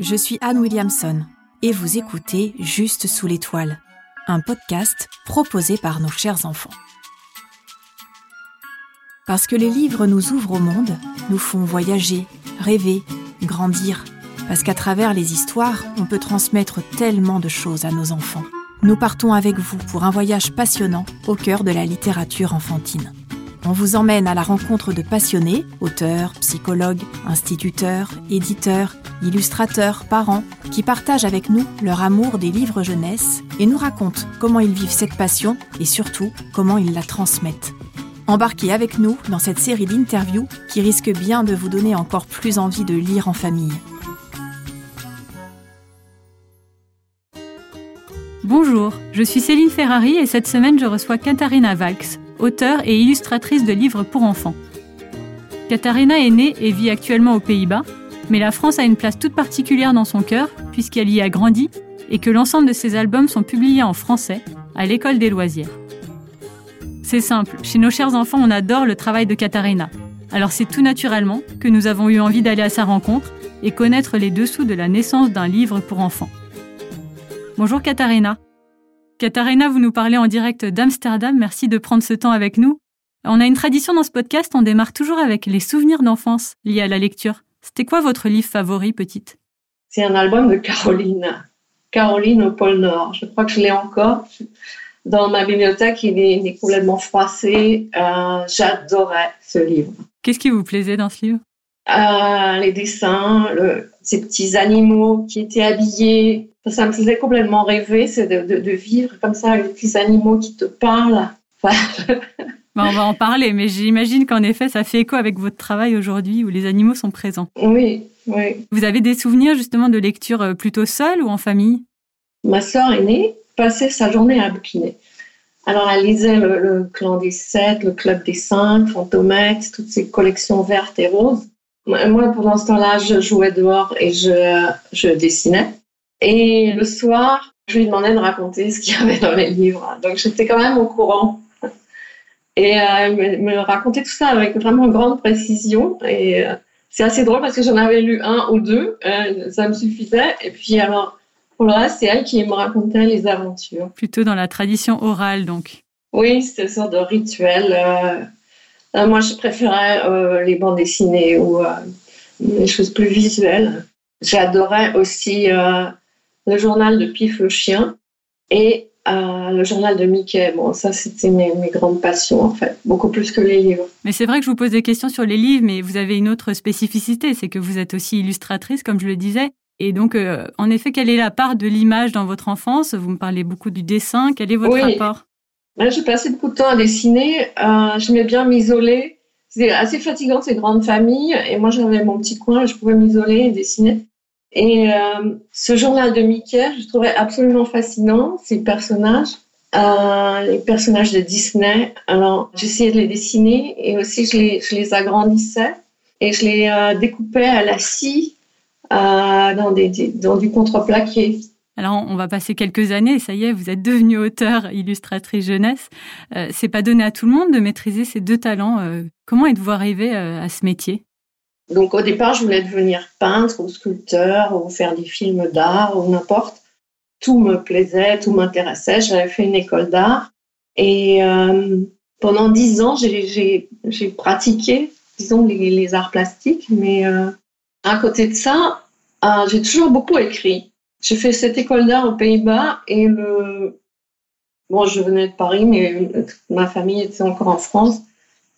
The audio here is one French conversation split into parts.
Je suis Anne Williamson et vous écoutez Juste sous l'étoile, un podcast proposé par nos chers enfants. Parce que les livres nous ouvrent au monde, nous font voyager, rêver, grandir. Parce qu'à travers les histoires, on peut transmettre tellement de choses à nos enfants. Nous partons avec vous pour un voyage passionnant au cœur de la littérature enfantine. On vous emmène à la rencontre de passionnés, auteurs, psychologues, instituteurs, éditeurs, illustrateurs, parents, qui partagent avec nous leur amour des livres jeunesse et nous racontent comment ils vivent cette passion et surtout comment ils la transmettent. Embarquez avec nous dans cette série d'interviews qui risque bien de vous donner encore plus envie de lire en famille. Bonjour, je suis Céline Ferrari et cette semaine je reçois Katharina Valks, auteure et illustratrice de livres pour enfants. Katharina est née et vit actuellement aux Pays-Bas, mais la France a une place toute particulière dans son cœur puisqu'elle y a grandi et que l'ensemble de ses albums sont publiés en français à l'école des loisirs. C'est simple, chez nos chers enfants on adore le travail de Katharina. Alors c'est tout naturellement que nous avons eu envie d'aller à sa rencontre et connaître les dessous de la naissance d'un livre pour enfants. Bonjour Katharina. Katharina, vous nous parlez en direct d'Amsterdam. Merci de prendre ce temps avec nous. On a une tradition dans ce podcast, on démarre toujours avec les souvenirs d'enfance liés à la lecture. C'était quoi votre livre favori, petite? C'est un album de Caroline. Caroline au pôle Nord. Je crois que je l'ai encore. Dans ma bibliothèque, il est, complètement froissé. Euh, j'adorais ce livre. Qu'est-ce qui vous plaisait dans ce livre? Euh, Les dessins, ces petits animaux qui étaient habillés ça me faisait complètement rêver, c'est de, vivre comme ça avec des petits animaux qui te parlent. on va en parler, mais j'imagine qu'en effet, ça fait écho avec votre travail aujourd'hui où les animaux sont présents. Oui, oui. Vous avez des souvenirs justement de lecture euh, plutôt seule ou en famille? Ma sœur aînée passait sa journée à bouquiner. Alors, elle lisait le, Clan des Sept, le Club des Cinq, Fantomètre, toutes ces collections vertes et roses. Moi, pendant ce temps-là, je jouais dehors et je, je dessinais. Et le soir, je lui demandais de raconter ce qu'il y avait dans les livres. Donc j'étais quand même au courant. Et euh, elle me, racontait tout ça avec vraiment grande précision. Et euh, c'est assez drôle parce que j'en avais lu un ou deux, euh, ça me suffisait. Et puis alors, pour le reste, c'est elle qui me racontait les aventures. Plutôt dans la tradition orale, donc. Oui, c'était une sorte de rituel. moi, je préférais les bandes dessinées ou les choses plus visuelles. J'adorais aussi le journal de Pif le chien et euh, le journal de Mickey. Bon, ça, c'était mes, grandes passions, en fait, beaucoup plus que les livres. Mais c'est vrai que je vous pose des questions sur les livres, mais vous avez une autre spécificité, c'est que vous êtes aussi illustratrice, comme je le disais. Et donc, euh, en effet, quelle est la part de l'image dans votre enfance? Vous me parlez beaucoup du dessin. Quel est votre rapport? Ben, J'ai passé beaucoup de temps à dessiner. Euh, J'aimais bien m'isoler. C'était assez fatigant, ces grandes familles. Et moi, j'avais mon petit coin, je pouvais m'isoler et dessiner. Et euh, ce journal de Mickey, je trouvais absolument fascinant, ces personnages, euh, les personnages de Disney. Alors, j'essayais de les dessiner et aussi je les, agrandissais et je les euh, découpais à la scie euh, dans, des, dans du contreplaqué. Alors, on va passer quelques années, ça y est, vous êtes devenue auteur, illustratrice jeunesse. Euh, c'est pas donné à tout le monde de maîtriser ces deux talents. Comment êtes-vous arrivé à ce métier? Donc au départ, je voulais devenir peintre ou sculpteur ou faire des films d'art ou n'importe. Tout me plaisait, tout m'intéressait. J'avais fait une école d'art et euh, pendant dix ans, j'ai pratiqué, disons, les, arts plastiques. Mais euh, à côté de ça, euh, j'ai toujours beaucoup écrit. J'ai fait cette école d'art aux Pays-Bas et le... Bon, je venais de Paris, mais ma famille était encore en France.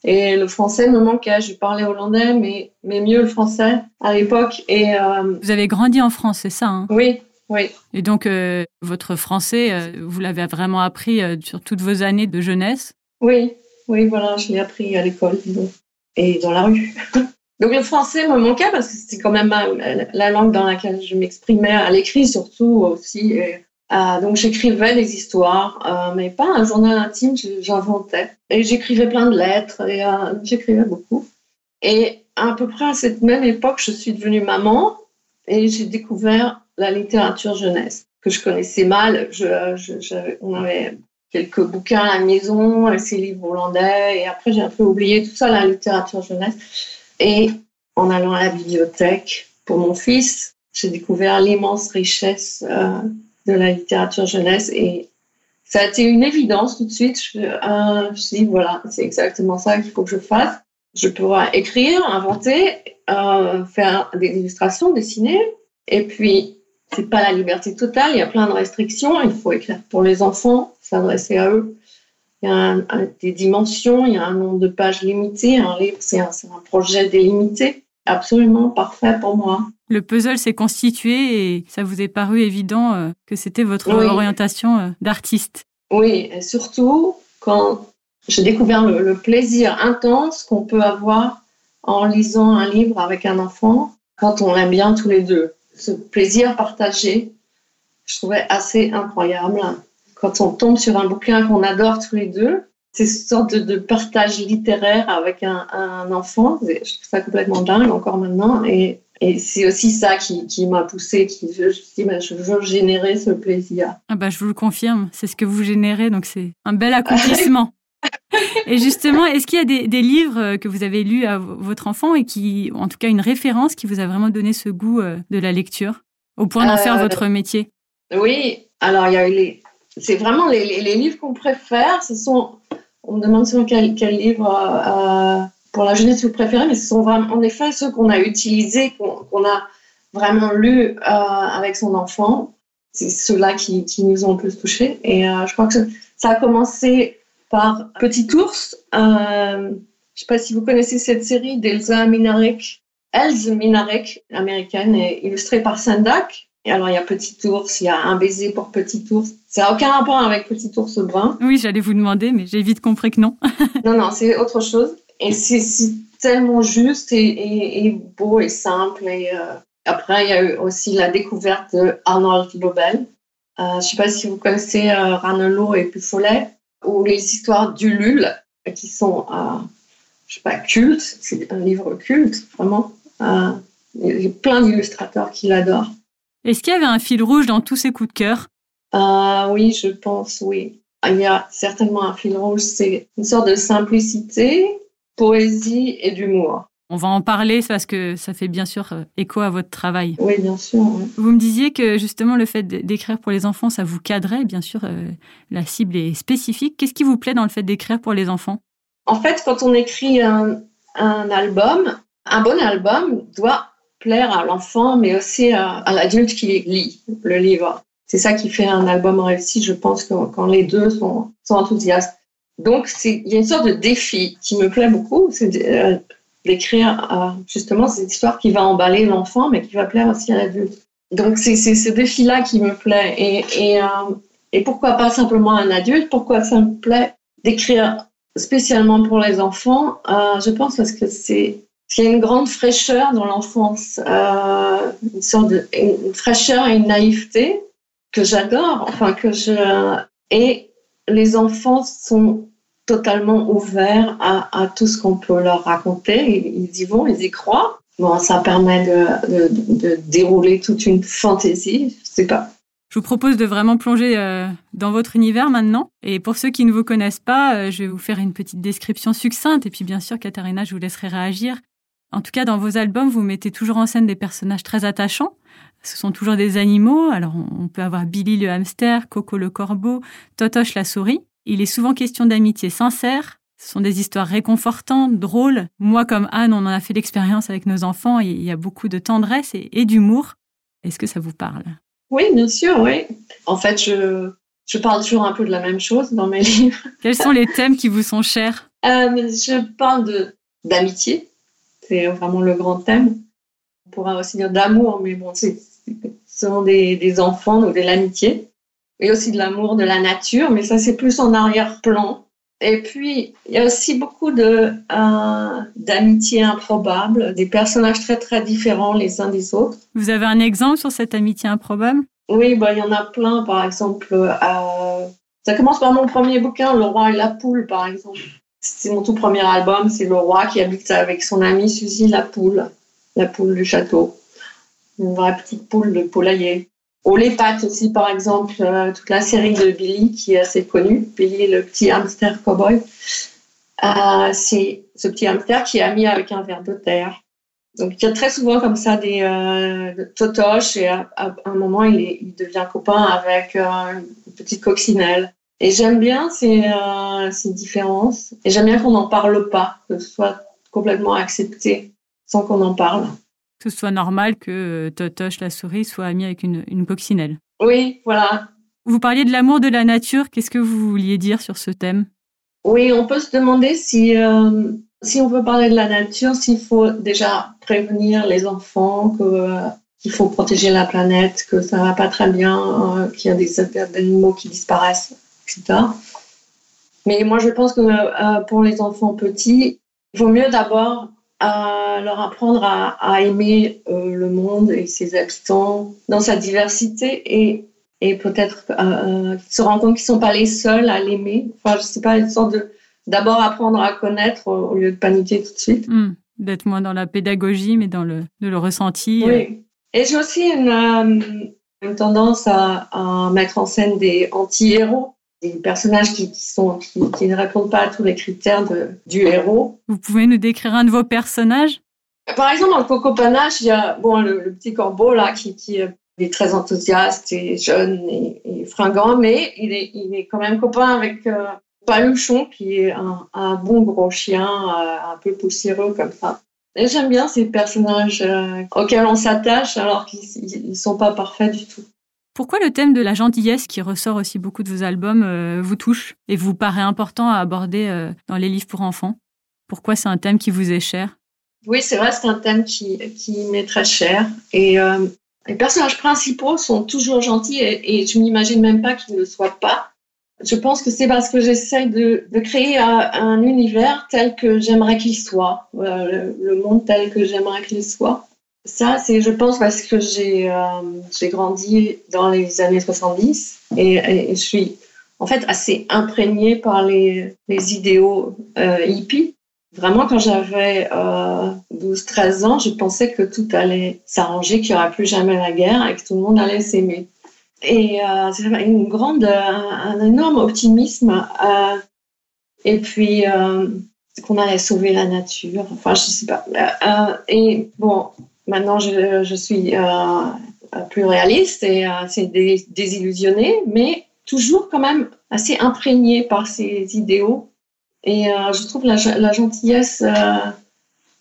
Et le français me manquait. Je parlais hollandais, mais, mais mieux le français à l'époque. Et euh, Vous avez grandi en France, c'est ça hein? Oui, oui. Et donc, euh, votre français, euh, vous l'avez vraiment appris sur toutes vos années de jeunesse? Oui, oui, voilà, je l'ai appris à l'école, et dans la rue. donc, le français me manquait parce que c'était quand même la langue dans laquelle je m'exprimais à l'écrit, surtout aussi. Euh, donc j'écrivais des histoires, euh, mais pas un journal intime, j'inventais. Et j'écrivais plein de lettres, et euh, j'écrivais beaucoup. Et à peu près à cette même époque, je suis devenue maman, et j'ai découvert la littérature jeunesse, que je connaissais mal. Je, on avait quelques bouquins à la maison, ces livres hollandais, et après j'ai un peu oublié tout ça, la littérature jeunesse. Et en allant à la bibliothèque pour mon fils, j'ai découvert l'immense richesse de la littérature jeunesse et ça a été une évidence tout de suite. Je, euh, suis dit, voilà, c'est exactement ça qu'il faut que je fasse. Je pourrais écrire, inventer, euh, faire des illustrations, dessiner. Et puis, c'est pas la liberté totale, il y a plein de restrictions. Il faut écrire pour les enfants, s'adresser à eux. Il y a des dimensions, il y a un nombre de pages limité. Un livre, c'est un projet délimité absolument parfait pour moi. Le puzzle s'est constitué et ça vous est paru évident euh, que c'était votre orientation euh, d'artiste. Oui, et surtout quand j'ai découvert le, plaisir intense qu'on peut avoir en lisant un livre avec un enfant quand on l'aime bien tous les deux. Ce plaisir partagé, je trouvais assez incroyable. Quand on tombe sur un bouquin qu'on adore tous les deux, c'est une sorte de, partage littéraire avec un, enfant. Je trouve ça complètement dingue encore maintenant. Et, c'est aussi ça qui, m'a poussé, qui je, je, je, veux générer ce plaisir. Ah bah, je vous le confirme, c'est ce que vous générez, donc c'est un bel accomplissement. et justement, est-ce qu'il y a des, livres que vous avez lus à votre enfant et qui, en tout cas, une référence qui vous a vraiment donné ce goût euh, de la lecture, au point d'en faire euh, votre métier? Oui, alors il y a les. C'est vraiment les, les livres qu'on préfère. Ce sont on me demande souvent quel, livre euh, pour la jeunesse vous préférez, mais ce sont vraiment, en effet ceux qu'on a utilisés, qu'on a vraiment lus euh, avec son enfant. C'est ceux-là qui, nous ont le plus touchés. Et euh, je crois que ça a commencé par Petit Ours. je ne sais pas si vous connaissez cette série d'Elsa Minarek. Elsa Minarek, américaine, illustrée par Sandak. Et alors, il y a Petit Ours, il y a Un baiser pour Petit Ours. Ça n'a aucun rapport avec Petit Ours brun. Oui, j'allais vous demander, mais j'ai vite compris que non. non, non, c'est autre chose. Et c'est tellement juste et, beau et simple. Et euh, après, il y a eu aussi la découverte de Arnold Lobel. Euh, je ne sais pas si vous connaissez euh, Ranelot et Puffolet, ou les histoires d'Ulule, qui sont, euh, je sais pas, cultes. C'est un livre culte, vraiment. il y a plein d'illustrateurs qui l'adorent. Est-ce qu'il y avait un fil rouge dans tous ces coups de cœur? Euh, Oui, je pense, oui. Il y a certainement un fil rouge, c'est une sorte de simplicité, poésie et d'humour. On va en parler parce que ça fait bien sûr euh, écho à votre travail. Oui, bien sûr. Vous me disiez que justement le fait d'écrire pour les enfants, ça vous cadrait. Bien sûr, euh, la cible est spécifique. Qu'est-ce qui vous plaît dans le fait d'écrire pour les enfants? En fait, quand on écrit un, un album, un bon album doit plaire à l'enfant, mais aussi à, l'adulte qui lit le livre. C'est ça qui fait un album réussi, je pense, quand, les deux sont, enthousiastes. Donc, il y a une sorte de défi qui me plaît beaucoup, c'est euh, d'écrire euh, justement cette histoire qui va emballer l'enfant, mais qui va plaire aussi à l'adulte. Donc, c'est ce défi-là qui me plaît. Euh, et pourquoi pas simplement un adulte? Pourquoi ça me plaît d'écrire spécialement pour les enfants? Je pense parce que c'est il y a une grande fraîcheur dans l'enfance, une sorte de une fraîcheur et une naïveté que j'adore, enfin que je et les enfants sont totalement ouverts à, tout ce qu'on peut leur raconter. Ils, y vont, ils y croient. Bon, ça permet de, de, de dérouler toute une fantaisie. Je sais pas. Je vous propose de vraiment plonger euh, dans votre univers maintenant. Et pour ceux qui ne vous connaissent pas, euh, je vais vous faire une petite description succincte. Et puis, bien sûr, Katharina, je vous laisserai réagir. En tout cas, dans vos albums, vous mettez toujours en scène des personnages très attachants. Ce sont toujours des animaux. Alors, on peut avoir Billy le hamster, Coco le corbeau, Totoche la souris. Il est souvent question d'amitié sincère. Ce sont des histoires réconfortantes, drôles. Moi, comme Anne, on en a fait l'expérience avec nos enfants. Il y a beaucoup de tendresse et, d'humour. Est-ce que ça vous parle? Oui, bien sûr, oui. En fait, je, je parle toujours un peu de la même chose dans mes livres. Quels sont les thèmes qui vous sont chers? Euh, Je parle d'amitié, c'est vraiment le grand thème. On pourra aussi dire d'amour, mais bon, ce sont des, des enfants, donc de l'amitié. Et aussi de l'amour de la nature, mais ça, c'est plus en arrière-plan. Et puis, il y a aussi beaucoup de euh, d'amitié improbable, des personnages très très différents les uns des autres. Vous avez un exemple sur cette amitié improbable? Oui, bah, il y en a plein. Par exemple, euh, ça commence par mon premier bouquin, Le roi et la poule, par exemple. C'est mon tout premier album, c'est le roi qui habite avec son amie Suzy la poule, la poule du château. Une vraie petite poule de poulailler. Au les aussi, par exemple, euh, toute la série de Billy qui est assez connue. Billy, le petit hamster cowboy. Euh, c'est ce petit hamster qui est ami avec un ver de terre. Donc il y a très souvent comme ça des euh, totoches et à, un moment il, il, devient copain avec euh, une petite coccinelle. Et j'aime bien ces, ces différences et j'aime bien qu'on n'en parle pas, que ce soit complètement accepté sans qu'on en parle. Que ce soit normal que Totoche la souris soit amie avec une, une coccinelle. Oui, voilà. Vous parliez de l'amour de la nature. Qu'est-ce que vous vouliez dire sur ce thème? Oui, on peut se demander si, euh, si on veut parler de la nature, s'il faut déjà prévenir les enfants que qu'il faut protéger la planète, que ça va pas très bien, euh, qu'il y a des animaux qui disparaissent, etc. Mais moi, je pense que euh, pour les enfants petits, il vaut mieux d'abord leur apprendre à, à aimer le monde et ses habitants dans sa diversité et et peut-être euh, se rendre compte qu'ils sont pas les seuls à l'aimer. Enfin, je sais pas, une sorte de d'abord apprendre à connaître au lieu de paniquer tout de suite. Hmm. D'être moins dans la pédagogie, mais dans le, de le ressenti. Oui. Euh. Et j'ai aussi une, euh, une tendance à, à, mettre en scène des anti-héros, des personnages qui, qui sont, qui, qui, ne répondent pas à tous les critères de, du héros. Vous pouvez nous décrire un de vos personnages? Par exemple, dans le Coco Panache, il y a bon, le, le petit corbeau là qui, est très enthousiaste et jeune et, fringant, mais il est, il est quand même copain avec euh, Paluchon, qui est un, un bon gros chien, euh, un peu poussiéreux comme ça. Et j'aime bien ces personnages euh, auxquels on s'attache alors qu'ils ne sont pas parfaits du tout. Pourquoi le thème de la gentillesse, qui ressort aussi beaucoup de vos albums, euh, vous touche et vous paraît important à aborder euh, dans les livres pour enfants? Pourquoi c'est un thème qui vous est cher? Oui, c'est vrai, c'est un thème qui, qui m'est très cher. Et les personnages principaux sont toujours gentils et, je m'imagine même pas qu'ils ne le soient pas. Je pense que c'est parce que j'essaie de, de, créer un, un, univers tel que j'aimerais qu'il soit, euh, le, monde tel que j'aimerais qu'il soit. Ça, c'est, je pense, parce que j'ai euh, grandi dans les années 70 et, je suis en fait assez imprégnée par les, les idéaux euh, hippies. Vraiment, quand j'avais euh, 12-13 ans, je pensais que tout allait s'arranger, qu'il n'y aurait plus jamais la guerre et que tout le monde allait s'aimer. Et euh, c'est une grande, un, un, énorme optimisme. Euh, et puis, euh, qu'on allait sauver la nature. Enfin, je sais pas. Euh, et bon, maintenant, je, je suis euh, plus réaliste et c'est désillusionné, mais toujours quand même assez imprégné par ces idéaux et euh, je trouve la, la gentillesse euh,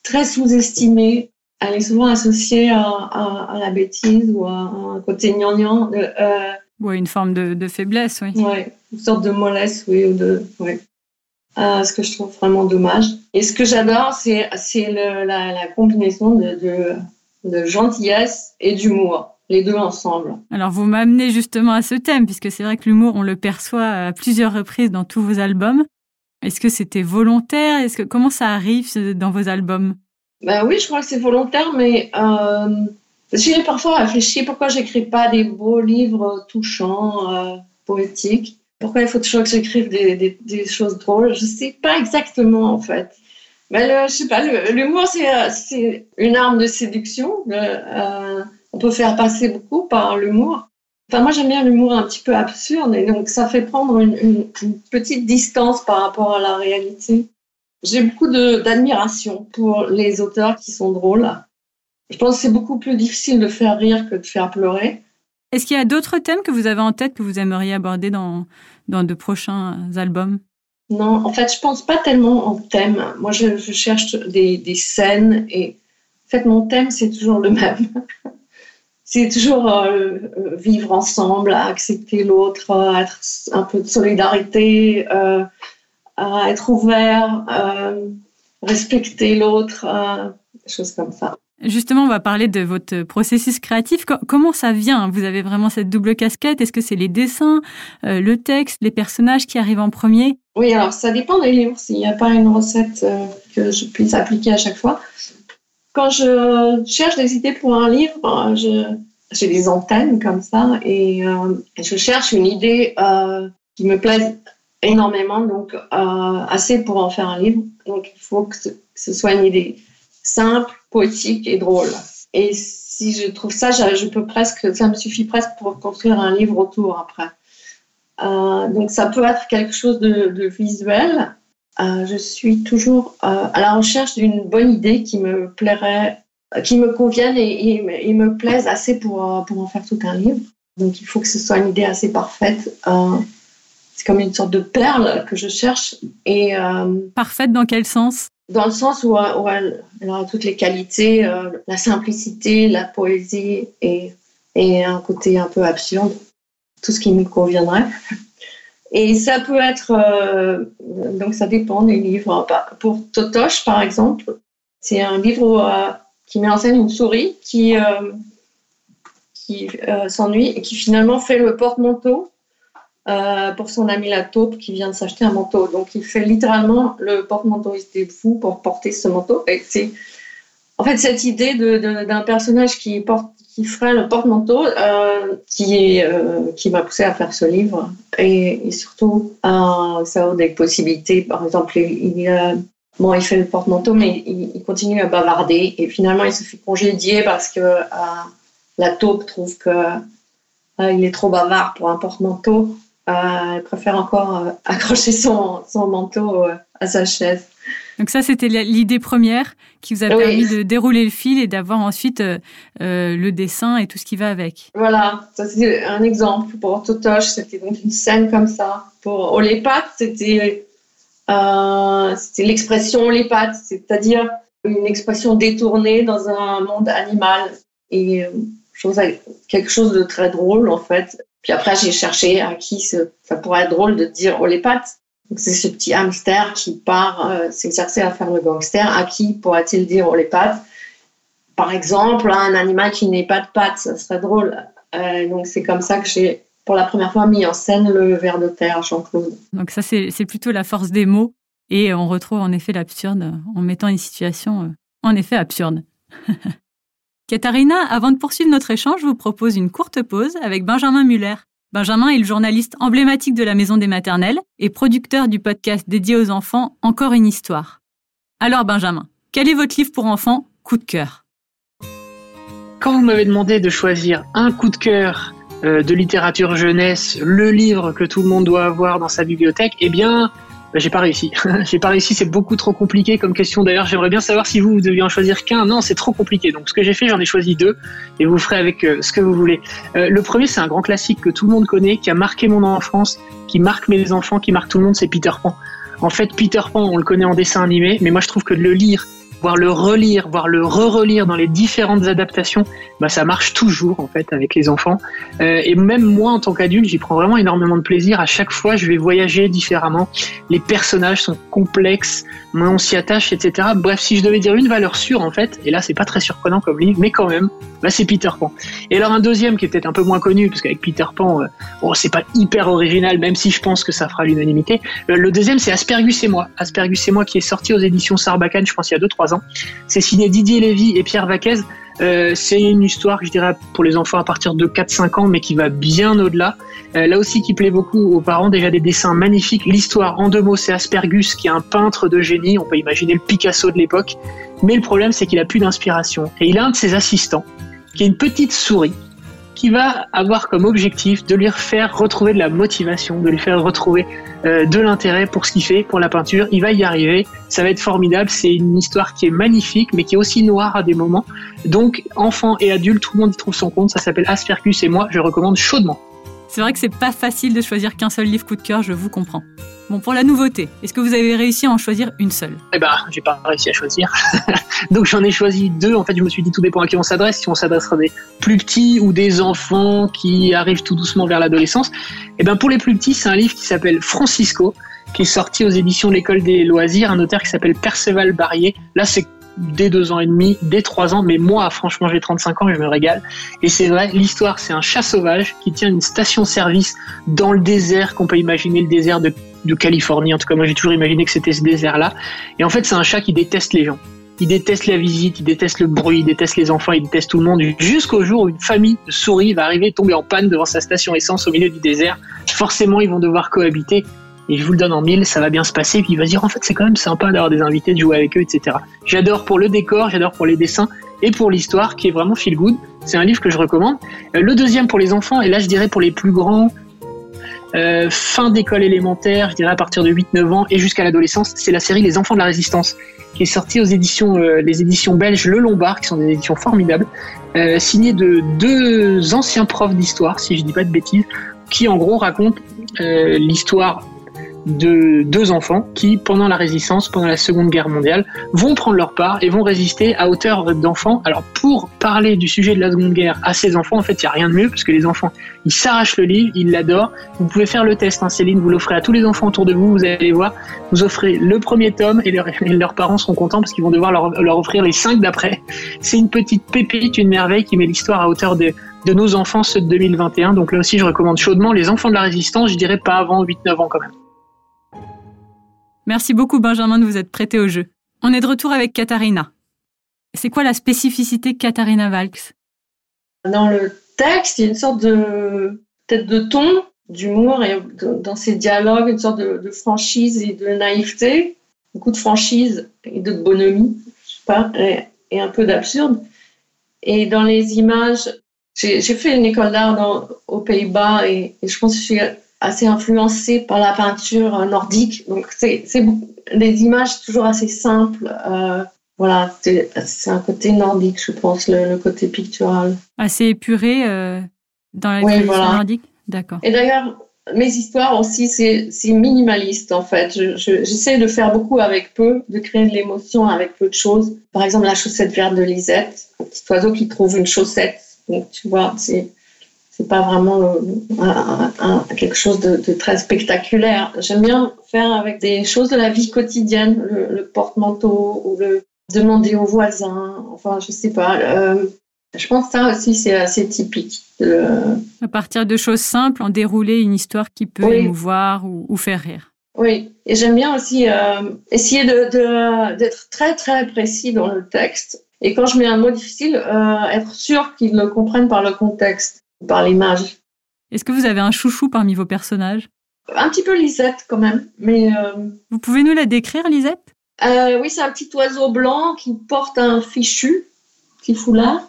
très sous-estimée. Elle est souvent associée à, à, à, la bêtise ou à, un côté gnangnan. Euh, ou une forme de, de faiblesse, oui. Oui, une sorte de mollesse, oui. Ou de, oui. Euh, ce que je trouve vraiment dommage. Et ce que j'adore, c'est la, la combinaison de, de, de gentillesse et d'humour les deux ensemble. Alors vous m'amenez justement à ce thème, puisque c'est vrai que l'humour, on le perçoit à plusieurs reprises dans tous vos albums. Est-ce que c'était volontaire? Est-ce que comment ça arrive dans vos albums? Ben oui, je crois que c'est volontaire, mais euh, j'ai parfois réfléchi pourquoi j'écris pas des beaux livres touchants, euh, poétiques? Pourquoi il faut toujours que j'écrive des, des, des, choses drôles? Je sais pas exactement en fait. Mais je sais pas, l'humour c'est une arme de séduction. Euh, on peut faire passer beaucoup par l'humour. Enfin, moi, j'aime bien l'humour un petit peu absurde et donc ça fait prendre une petite distance par rapport à la réalité. J'ai beaucoup d'admiration pour les auteurs qui sont drôles. Je pense que c'est beaucoup plus difficile de faire rire que de faire pleurer. Est-ce qu'il y a d'autres thèmes que vous avez en tête que vous aimeriez aborder dans, dans de prochains albums? Non, en fait, je pense pas tellement en thème. Moi, je, cherche des, des scènes et en fait, mon thème, c'est toujours le même. c'est toujours euh, euh, vivre ensemble, accepter l'autre, être un peu de solidarité, euh, être ouvert, respecter l'autre, choses comme ça. Justement, on va parler de votre processus créatif. Comment ça vient? Vous avez vraiment cette double casquette? Est-ce que c'est les dessins, le texte, les personnages qui arrivent en premier? Oui, alors ça dépend des livres. Il n'y a pas une recette que je puisse appliquer à chaque fois quand je cherche des idées pour un livre, j'ai des antennes comme ça et euh, je cherche une idée euh, qui me plaise énormément, donc euh, assez pour en faire un livre. Donc il faut que ce soit une idée simple, poétique et drôle. Et si je trouve ça, je peux presque, ça me suffit presque pour construire un livre autour après. Euh, donc ça peut être quelque chose de, de visuel, euh, je suis toujours euh, à la recherche d'une bonne idée qui me plairait qui me conviennent et, et, me plaisent assez pour, pour en faire tout un livre. Donc il faut que ce soit une idée assez parfaite. c'est comme une sorte de perle que je cherche. Et, parfaite dans quel sens? Dans le sens où, où elle, elle, a toutes les qualités, la simplicité, la poésie et, et un côté un peu absurde. Tout ce qui me conviendrait. Et ça peut être, euh, donc ça dépend des livres. Pour Totoche, par exemple, c'est un livre euh, qui met en scène une souris qui, euh, qui s'ennuie et qui finalement fait le porte-manteau pour son ami la taupe qui vient de s'acheter un manteau. Donc il fait littéralement le porte-manteau. Il était fou pour porter ce manteau. Et c'est en fait cette idée d'un personnage qui porte qui ferait le porte-manteau euh, qui, euh, qui m'a poussé à faire ce livre. Et, surtout, euh, ça a des possibilités. Par exemple, il, bon, il fait le porte-manteau, mais il, continue à bavarder. Et finalement, il se fait congédier parce que la taupe trouve que il est trop bavard pour un porte-manteau. il préfère encore accrocher son, son manteau à sa chaise. Donc ça, c'était l'idée première qui vous a permis de dérouler le fil et d'avoir ensuite euh, euh, le dessin et tout ce qui va avec. Voilà, ça c'est un exemple. Pour Totoche, c'était donc une scène comme ça. Pour Olépat, c'était euh, l'expression Olépat, c'est-à-dire une expression détournée dans un monde animal. Et euh, quelque chose de très drôle en fait. Puis après, j'ai cherché à qui ça pourrait être drôle de dire Olépat. C'est ce petit hamster qui part euh, s'exercer à faire le gangster. À qui pourra-t-il dire oh, les pattes? Par exemple, un animal qui n'est pas de pattes, ça serait drôle. Euh, donc c'est comme ça que j'ai pour la première fois mis en scène le ver de terre, Jean-Claude. Donc ça c'est plutôt la force des mots et on retrouve en effet l'absurde en mettant une situation euh, en effet absurde. Katharina, avant de poursuivre notre échange, je vous propose une courte pause avec Benjamin Muller. Benjamin est le journaliste emblématique de la Maison des Maternelles et producteur du podcast dédié aux enfants Encore une histoire. Alors Benjamin, quel est votre livre pour enfants coup de cœur? Quand vous m'avez demandé de choisir un coup de cœur euh, de littérature jeunesse, le livre que tout le monde doit avoir dans sa bibliothèque, eh bien, bah, j'ai pas réussi. j'ai pas réussi, c'est beaucoup trop compliqué comme question. D'ailleurs, j'aimerais bien savoir si vous, vous deviez en choisir qu'un. Non, c'est trop compliqué. Donc, ce que j'ai fait, j'en ai choisi deux et vous ferez avec euh, ce que vous voulez. Euh, le premier, c'est un grand classique que tout le monde connaît, qui a marqué mon enfance, qui marque mes enfants, qui marque tout le monde, c'est Peter Pan. En fait, Peter Pan, on le connaît en dessin animé, mais moi, je trouve que de le lire voir le relire, voir le re-relire dans les différentes adaptations, bah, ça marche toujours en fait avec les enfants. Euh, et même moi en tant qu'adulte, j'y prends vraiment énormément de plaisir. À chaque fois, je vais voyager différemment. Les personnages sont complexes, on s'y attache, etc. Bref, si je devais dire une valeur sûre en fait, et là c'est pas très surprenant comme livre, mais quand même, bah, c'est Peter Pan. Et alors un deuxième qui est peut-être un peu moins connu, parce qu'avec Peter Pan, euh, bon, c'est pas hyper original, même si je pense que ça fera l'unanimité. Euh, le deuxième c'est Aspergus et moi. Aspergus et moi qui est sorti aux éditions Sarbacane, je pense il y a 2-3 ans. C'est signé Didier Lévy et Pierre Vaquez. Euh, c'est une histoire, je dirais, pour les enfants à partir de 4-5 ans, mais qui va bien au-delà. Euh, là aussi, qui plaît beaucoup aux parents. Déjà des dessins magnifiques. L'histoire, en deux mots, c'est Aspergus, qui est un peintre de génie. On peut imaginer le Picasso de l'époque. Mais le problème, c'est qu'il a plus d'inspiration. Et il a un de ses assistants, qui est une petite souris, qui va avoir comme objectif de lui faire retrouver de la motivation, de lui faire retrouver euh, de l'intérêt pour ce qu'il fait, pour la peinture. Il va y arriver, ça va être formidable. C'est une histoire qui est magnifique, mais qui est aussi noire à des moments. Donc, enfants et adultes, tout le monde y trouve son compte. Ça s'appelle Aspergus et moi, je recommande chaudement. C'est vrai que c'est pas facile de choisir qu'un seul livre coup de cœur, je vous comprends. Bon, pour la nouveauté, est-ce que vous avez réussi à en choisir une seule? Eh ben, j'ai pas réussi à choisir. Donc j'en ai choisi deux. En fait, je me suis dit tout dépend à qui on s'adresse. Si on s'adresse à des plus petits ou des enfants qui arrivent tout doucement vers l'adolescence. Eh ben, pour les plus petits, c'est un livre qui s'appelle Francisco, qui est sorti aux éditions l'École des loisirs, un auteur qui s'appelle Perceval Barrier. Là, c'est dès deux ans et demi, dès trois ans, mais moi, franchement, j'ai 35 ans, je me régale. Et c'est vrai, l'histoire, c'est un chat sauvage qui tient une station-service dans le désert, qu'on peut imaginer le désert de, Californie. En tout cas, moi, j'ai toujours imaginé que c'était ce désert-là. Et en fait, c'est un chat qui déteste les gens. Il déteste la visite, il déteste le bruit, il déteste les enfants, il déteste tout le monde, jusqu'au jour où une famille de souris va arriver tomber en panne devant sa station essence au milieu du désert. Forcément, ils vont devoir cohabiter et je vous le donne en mille, ça va bien se passer. Puis il va se dire en fait c'est quand même sympa d'avoir des invités, de jouer avec eux, etc. J'adore pour le décor, j'adore pour les dessins et pour l'histoire qui est vraiment feel good. C'est un livre que je recommande. Euh, le deuxième pour les enfants et là je dirais pour les plus grands. euh, fin d'école élémentaire, je dirais à partir de 8-9 ans et jusqu'à l'adolescence. C'est la série Les Enfants de la Résistance qui est sortie aux éditions, euh, les éditions belges Le Lombard, qui sont des éditions formidables, euh, signée de deux anciens profs d'histoire, si je dis pas de bêtises, qui en gros racontent l'histoire de deux enfants qui, pendant la résistance, pendant la Seconde Guerre mondiale, vont prendre leur part et vont résister à hauteur d'enfants. Alors, pour parler du sujet de la Seconde Guerre à ces enfants, en fait, il n'y a rien de mieux parce que les enfants, ils s'arrachent le livre, ils l'adorent. Vous pouvez faire le test, hein, Céline, vous l'offrez à tous les enfants autour de vous, vous allez voir. Vous offrez le premier tome et, leur- et leurs parents seront contents parce qu'ils vont devoir leur, leur offrir les cinq d'après. C'est une petite pépite, une merveille qui met l'histoire à hauteur de, de nos enfants, ceux de 2021. Donc là aussi, je recommande chaudement les enfants de la résistance, je dirais pas avant 8-9 ans quand même. Merci beaucoup Benjamin de vous être prêté au jeu. On est de retour avec Katharina. C'est quoi la spécificité Katharina Valks? Dans le texte, il y a une sorte de peut-être de ton, d'humour et dans ces dialogues, une sorte de, franchise et de naïveté, beaucoup de franchise et de bonhomie, je sais pas, et, un peu d'absurde. Et dans les images, j'ai fait une école d'art aux Pays-Bas et, et je pense que je suis assez influencée par la peinture nordique. Donc c'est des images toujours assez simples. euh, voilà, c'est un côté nordique, je pense, le, le côté pictural. Assez épuré euh, dans la Oui, voilà. nordique? D'accord. Et d'ailleurs, mes histoires aussi, c'est minimaliste en fait. Je- je- J'essaie de faire beaucoup avec peu, de créer de l'émotion avec peu de choses. Par exemple, la chaussette verte de Lisette, un petit oiseau qui trouve une chaussette. Donc, tu vois, c'est c'est pas vraiment le- un- un- un- quelque chose de, de très spectaculaire. J'aime bien faire avec des choses de la vie quotidienne, le, le porte-manteau ou le demander aux voisins. Enfin, je sais pas. euh, je pense que ça aussi, c'est assez typique. À partir de choses simples, en dérouler une histoire qui peut Oui. émouvoir ou, ou faire rire. Oui, et j'aime bien aussi euh, essayer de- de- d'être très très précis dans le texte. Et quand je mets un mot difficile, euh, être sûr qu'ils le comprennent par le contexte, par l'image. Est-ce que vous avez un chouchou parmi vos personnages? Un petit peu Lisette quand même, mais euh, Vous pouvez nous la décrire, Lisette? euh, oui, c'est un petit oiseau blanc qui porte un fichu, petit foulard.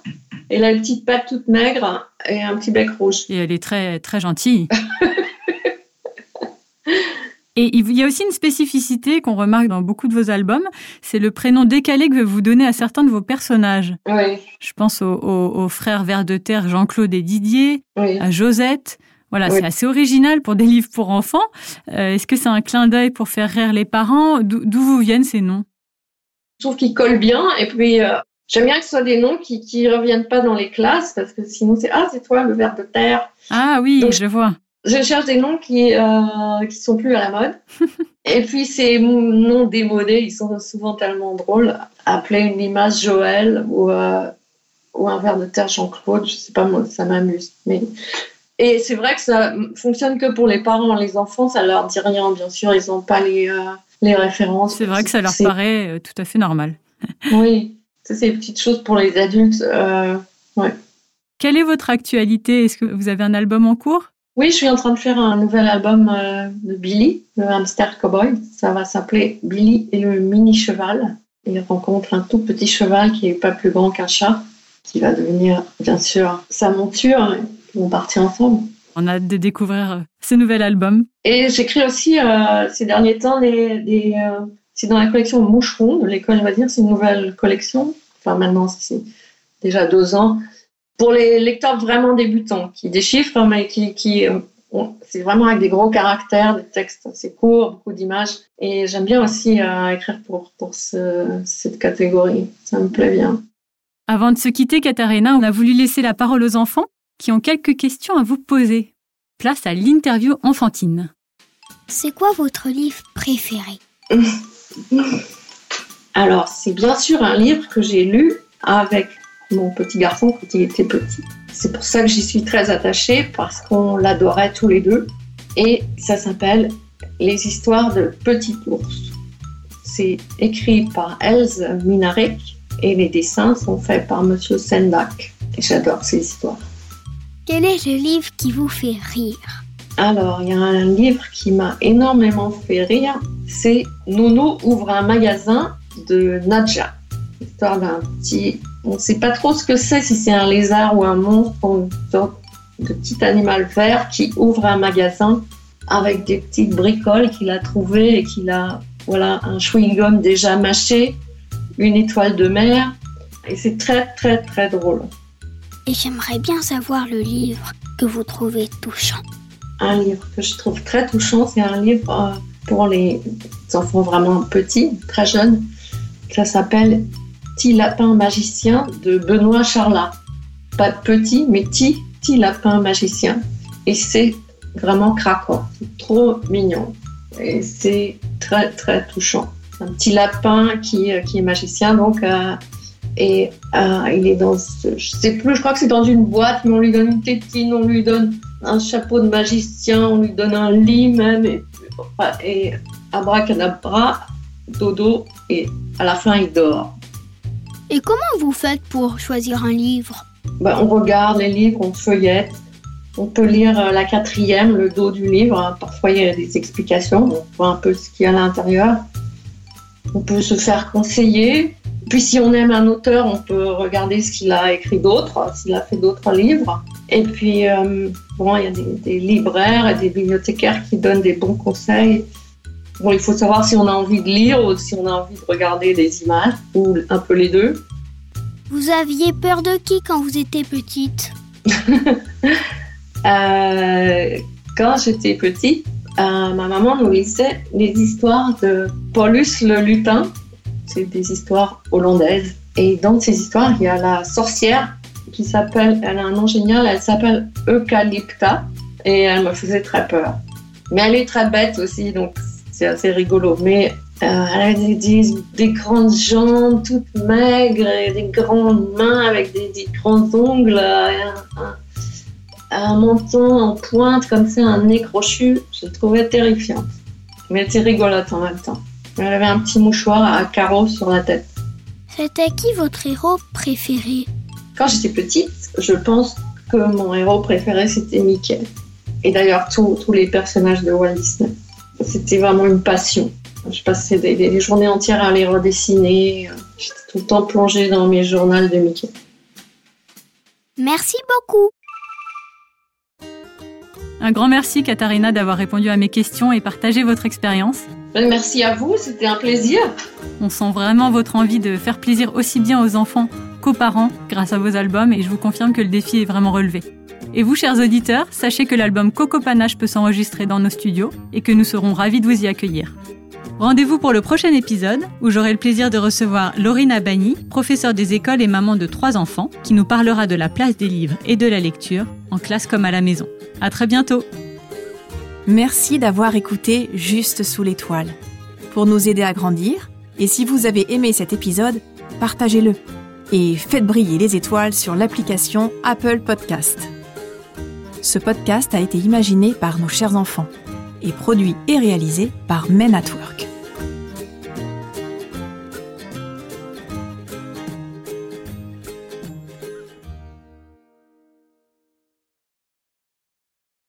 Elle a une petite patte toute maigre et un petit bec rouge. Et elle est très, très gentille. Et il y a aussi une spécificité qu'on remarque dans beaucoup de vos albums, c'est le prénom décalé que vous donnez à certains de vos personnages. Oui, Je pense aux, aux- aux frères Vers de Terre, Jean-Claude et Didier, oui. à Josette. Voilà, Oui. c'est assez original pour des livres pour enfants. Euh, Est-ce que c'est un clin d'œil pour faire rire les parents? D'où vous viennent ces noms? Je trouve qu'ils collent bien. Et puis, euh, j'aime bien que ce soit des noms qui qui reviennent pas dans les classes parce que sinon, c'est Ah, c'est toi, le ver de terre. Ah oui, Donc, je vois. Je cherche des noms qui euh, qui sont plus à la mode. Et puis ces noms démodés, ils sont souvent tellement drôles. Appeler une image Joël ou euh, ou un verre de terre Jean-Claude, je sais pas moi, ça m'amuse. Mais et c'est vrai que ça fonctionne que pour les parents, les enfants, ça leur dit rien. Bien sûr, ils n'ont pas les euh, les références. C'est vrai que ça leur paraît euh, tout à fait normal. Oui, ça, c'est des petites choses pour les adultes. euh, Quelle est votre actualité? Est-ce que vous avez un album en cours? Oui, je suis en train de faire un nouvel album euh, de Billy, le hamster cowboy. Ça va s'appeler Billy et le mini cheval. Il rencontre un tout petit cheval qui est pas plus grand qu'un chat, qui va devenir, bien sûr, sa monture. Ils vont partir ensemble. On a hâte de découvrir euh, ce nouvel album. Et j'écris aussi euh, ces derniers temps des, des, euh, c'est dans la collection Moucheron de l'école dire C'est une nouvelle collection. Enfin, maintenant, c'est déjà deux ans. Pour les lecteurs vraiment débutants qui déchiffrent, mais qui, qui euh, c'est vraiment avec des gros caractères, des textes assez courts, beaucoup d'images. Et j'aime bien aussi euh, écrire pour, pour ce- cette catégorie. Ça me plaît bien. Avant de se quitter, Katharina, on a voulu laisser la parole aux enfants qui ont quelques questions à vous poser. Place à l'interview enfantine. C'est quoi votre livre préféré? Alors, c'est bien sûr un livre que j'ai lu avec mon petit garçon quand il était petit. C'est pour ça que j'y suis très attachée parce qu'on l'adorait tous les deux. Et ça s'appelle Les histoires de Petit ours. C'est écrit par Else Minarek et les dessins sont faits par Monsieur Sendak. Et j'adore ces histoires. Quel est le livre qui vous fait rire? Alors, il y a un livre qui m'a énormément fait rire. C'est Nono ouvre un magasin de Nadja. L'histoire d'un petit. On ne sait pas trop ce que c'est, si c'est un lézard ou un monstre ou une sorte de petit animal vert qui ouvre un magasin avec des petites bricoles qu'il a trouvées et qu'il a, voilà, un chewing-gum déjà mâché, une étoile de mer. Et c'est très, très, très drôle. Et j'aimerais bien savoir le livre que vous trouvez touchant. Un livre que je trouve très touchant, c'est un livre euh, pour les enfants vraiment petits, très jeunes. Ça s'appelle Petit lapin magicien de Benoît Charlat. Pas petit, mais petit, petit lapin magicien. Et c'est vraiment craquant. Trop mignon. Et c'est très, très touchant. Un petit lapin qui, euh, qui est magicien, donc, euh, et euh, il est dans, je sais plus, je crois que c'est dans une boîte, mais on lui donne une tétine, on lui donne un chapeau de magicien, on lui donne un lit même, et, et abracadabra, dodo, et à la fin il dort. Et comment vous faites pour choisir un livre ben, On regarde les livres, on feuillette, on peut lire euh, la quatrième, le dos du livre. Parfois, il y a des explications. On voit un peu ce qu'il y a à l'intérieur. On peut se faire conseiller. Puis, si on aime un auteur, on peut regarder ce qu'il a écrit d'autre, s'il a fait d'autres livres. Et puis, euh, bon, il y a des, libraires et des bibliothécaires qui donnent des bons conseils. Bon, il faut savoir si on a envie de lire ou si on a envie de regarder des images, ou un peu les deux. Vous aviez peur de qui quand vous étiez petite? Euh, quand j'étais petite, euh, ma maman nous lisait les histoires de Paulus le lutin. C'est des histoires hollandaises. Et dans ces histoires, il y a la sorcière qui s'appelle, elle a un nom génial, elle s'appelle Eucalypta et elle me faisait très peur. Mais elle est très bête aussi, donc c'est assez rigolo. Mais euh, elle a des, des, des, grandes jambes toutes maigres et des grandes mains avec des, des grands ongles. Un, un, un menton en pointe comme ça, un nez crochu, je le trouvais terrifiante. Mais elle était rigolote en même temps. Elle avait un petit mouchoir à carreaux sur la tête. C'était qui votre héros préféré? Quand j'étais petite, je pense que mon héros préféré c'était Mickey. Et d'ailleurs tous les personnages de Walt Disney. C'était vraiment une passion. Je passais des, des, journées entières à les redessiner. J'étais tout le temps plongée dans mes journaux de Mickey. Merci beaucoup. Un grand merci, Katharina, d'avoir répondu à mes questions et partagé votre expérience. Merci à vous, c'était un plaisir. On sent vraiment votre envie de faire plaisir aussi bien aux enfants qu'aux parents grâce à vos albums et je vous confirme que le défi est vraiment relevé. Et vous, chers auditeurs, sachez que l'album Coco Panache peut s'enregistrer dans nos studios et que nous serons ravis de vous y accueillir. Rendez-vous pour le prochain épisode où j'aurai le plaisir de recevoir Laurine Abani, professeure des écoles et maman de trois enfants, qui nous parlera de la place des livres et de la lecture, en classe comme à la maison. À très bientôt! Merci d'avoir écouté Juste sous l'étoile. Pour nous aider à grandir, et si vous avez aimé cet épisode, partagez-le et faites briller les étoiles sur l'application Apple Podcast. Ce podcast a été imaginé par nos chers enfants et produit et réalisé par Men at.